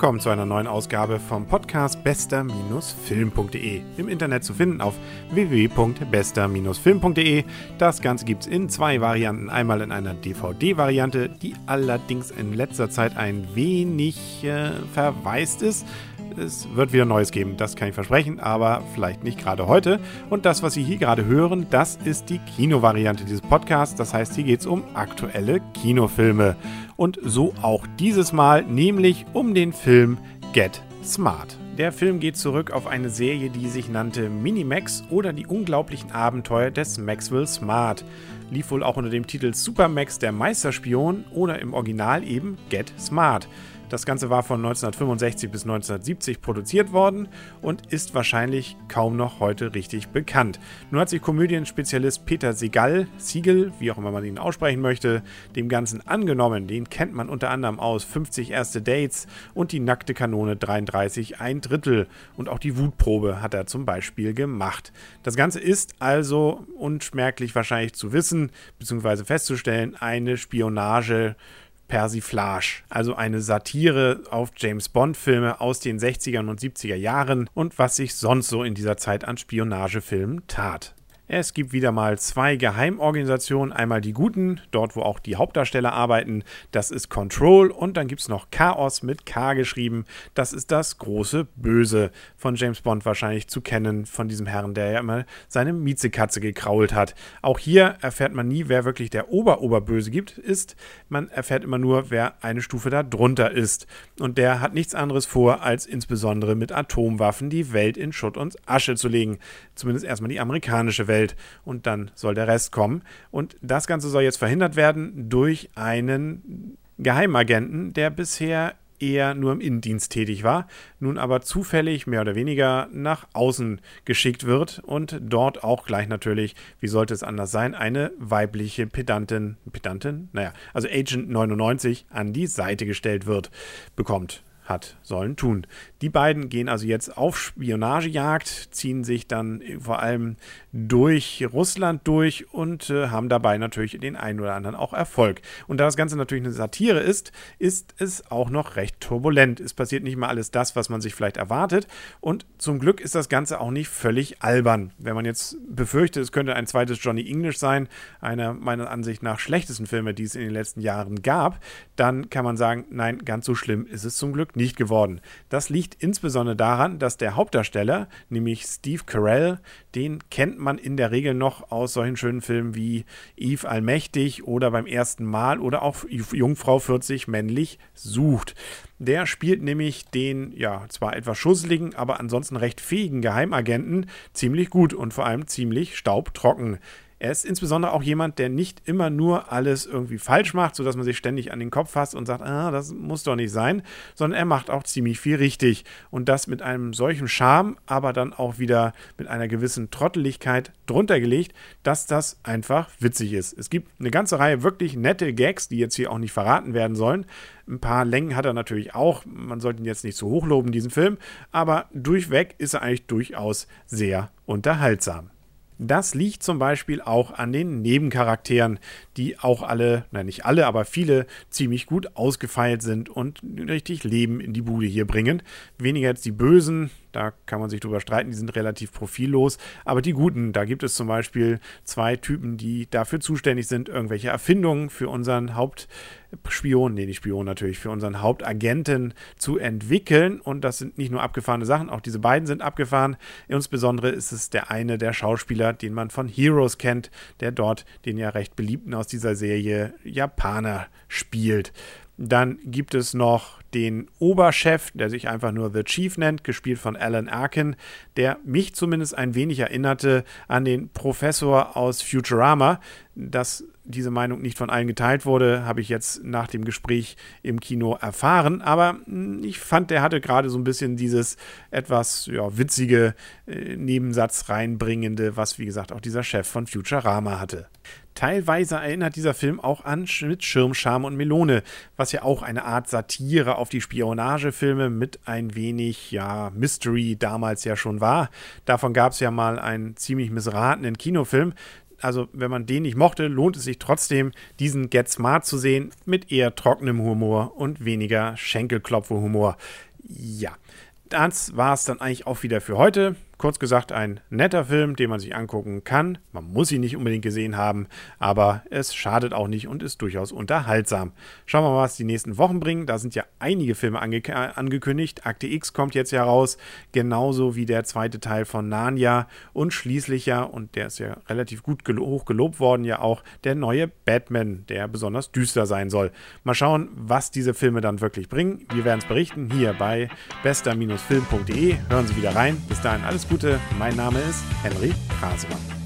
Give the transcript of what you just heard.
willkommen zu einer neuen Ausgabe vom Podcast bester-film.de. Im Internet zu finden auf www.bester-film.de. Das Ganze gibt es in zwei Varianten. Einmal in einer DVD-Variante, die allerdings in letzter Zeit ein wenig äh, verwaist ist. Es wird wieder Neues geben, das kann ich versprechen, aber vielleicht nicht gerade heute. Und das, was Sie hier gerade hören, das ist die Kinovariante dieses Podcasts. Das heißt, hier geht es um aktuelle Kinofilme. Und so auch dieses Mal, nämlich um den Film Get Smart. Der Film geht zurück auf eine Serie, die sich nannte Minimax oder die unglaublichen Abenteuer des Maxwell Smart. Lief wohl auch unter dem Titel Supermax der Meisterspion oder im Original eben Get Smart. Das Ganze war von 1965 bis 1970 produziert worden und ist wahrscheinlich kaum noch heute richtig bekannt. Nun hat sich Komödienspezialist Peter Segal, Siegel, wie auch immer man ihn aussprechen möchte, dem Ganzen angenommen. Den kennt man unter anderem aus 50 erste Dates und die nackte Kanone 33 ein Drittel. Und auch die Wutprobe hat er zum Beispiel gemacht. Das Ganze ist also unschmerklich wahrscheinlich zu wissen bzw. festzustellen eine Spionage Persiflage, also eine Satire auf James Bond-Filme aus den 60er und 70er Jahren und was sich sonst so in dieser Zeit an Spionagefilmen tat. Es gibt wieder mal zwei Geheimorganisationen. Einmal die Guten, dort wo auch die Hauptdarsteller arbeiten. Das ist Control. Und dann gibt es noch Chaos mit K geschrieben. Das ist das große Böse von James Bond wahrscheinlich zu kennen. Von diesem Herrn, der ja immer seine Miezekatze gekrault hat. Auch hier erfährt man nie, wer wirklich der Ober-Oberböse gibt, ist. Man erfährt immer nur, wer eine Stufe darunter ist. Und der hat nichts anderes vor, als insbesondere mit Atomwaffen die Welt in Schutt und Asche zu legen. Zumindest erstmal die amerikanische Welt. Welt und dann soll der Rest kommen. Und das Ganze soll jetzt verhindert werden durch einen Geheimagenten, der bisher eher nur im Innendienst tätig war, nun aber zufällig mehr oder weniger nach außen geschickt wird und dort auch gleich natürlich, wie sollte es anders sein, eine weibliche Pedantin, Pedantin, naja, also Agent 99 an die Seite gestellt wird, bekommt hat sollen tun. Die beiden gehen also jetzt auf Spionagejagd, ziehen sich dann vor allem durch Russland durch und äh, haben dabei natürlich den einen oder anderen auch Erfolg. Und da das Ganze natürlich eine Satire ist, ist es auch noch recht turbulent. Es passiert nicht mal alles das, was man sich vielleicht erwartet. Und zum Glück ist das Ganze auch nicht völlig albern. Wenn man jetzt befürchtet, es könnte ein zweites Johnny English sein, einer meiner Ansicht nach schlechtesten Filme, die es in den letzten Jahren gab, dann kann man sagen, nein, ganz so schlimm ist es zum Glück nicht geworden. Das liegt insbesondere daran, dass der Hauptdarsteller, nämlich Steve Carell, den kennt man in der Regel noch aus solchen schönen Filmen wie Eve Allmächtig oder beim ersten Mal oder auch Jungfrau 40 männlich sucht. Der spielt nämlich den, ja, zwar etwas schusseligen, aber ansonsten recht fähigen Geheimagenten ziemlich gut und vor allem ziemlich staubtrocken. Er ist insbesondere auch jemand, der nicht immer nur alles irgendwie falsch macht, sodass man sich ständig an den Kopf fasst und sagt, ah, das muss doch nicht sein, sondern er macht auch ziemlich viel richtig. Und das mit einem solchen Charme, aber dann auch wieder mit einer gewissen Trotteligkeit drunter gelegt, dass das einfach witzig ist. Es gibt eine ganze Reihe wirklich nette Gags, die jetzt hier auch nicht verraten werden sollen. Ein paar Längen hat er natürlich auch. Man sollte ihn jetzt nicht zu hoch loben, diesen Film. Aber durchweg ist er eigentlich durchaus sehr unterhaltsam. Das liegt zum Beispiel auch an den Nebencharakteren, die auch alle, nein nicht alle, aber viele ziemlich gut ausgefeilt sind und richtig Leben in die Bude hier bringen. Weniger jetzt die Bösen, da kann man sich drüber streiten, die sind relativ profillos. Aber die guten, da gibt es zum Beispiel zwei Typen, die dafür zuständig sind, irgendwelche Erfindungen für unseren Hauptspion, nee, nicht Spion natürlich, für unseren Hauptagenten zu entwickeln. Und das sind nicht nur abgefahrene Sachen, auch diese beiden sind abgefahren. Insbesondere ist es der eine der Schauspieler, den man von Heroes kennt, der dort den ja recht beliebten aus dieser Serie Japaner spielt. Dann gibt es noch den Oberchef, der sich einfach nur The Chief nennt, gespielt von Alan Arkin, der mich zumindest ein wenig erinnerte an den Professor aus Futurama. Dass diese Meinung nicht von allen geteilt wurde, habe ich jetzt nach dem Gespräch im Kino erfahren. Aber hm, ich fand, der hatte gerade so ein bisschen dieses etwas ja, witzige äh, Nebensatz reinbringende, was wie gesagt auch dieser Chef von Futurama hatte. Teilweise erinnert dieser Film auch an mit Schirm, Scham und Melone, was ja auch eine Art Satire auf die Spionagefilme mit ein wenig, ja, Mystery damals ja schon war. Davon gab es ja mal einen ziemlich missratenen Kinofilm. Also, wenn man den nicht mochte, lohnt es sich trotzdem, diesen Get Smart zu sehen, mit eher trockenem Humor und weniger Schenkelklopfe-Humor. Ja, das war es dann eigentlich auch wieder für heute. Kurz gesagt, ein netter Film, den man sich angucken kann. Man muss ihn nicht unbedingt gesehen haben, aber es schadet auch nicht und ist durchaus unterhaltsam. Schauen wir mal, was die nächsten Wochen bringen. Da sind ja einige Filme ange angekündigt. Akte X kommt jetzt ja raus, genauso wie der zweite Teil von Narnia und schließlich ja, und der ist ja relativ gut gelo hoch gelobt worden, ja auch der neue Batman, der besonders düster sein soll. Mal schauen, was diese Filme dann wirklich bringen. Wir werden es berichten hier bei bester-film.de. Hören Sie wieder rein. Bis dahin alles Gute. Mein Name ist Henry Rasemann.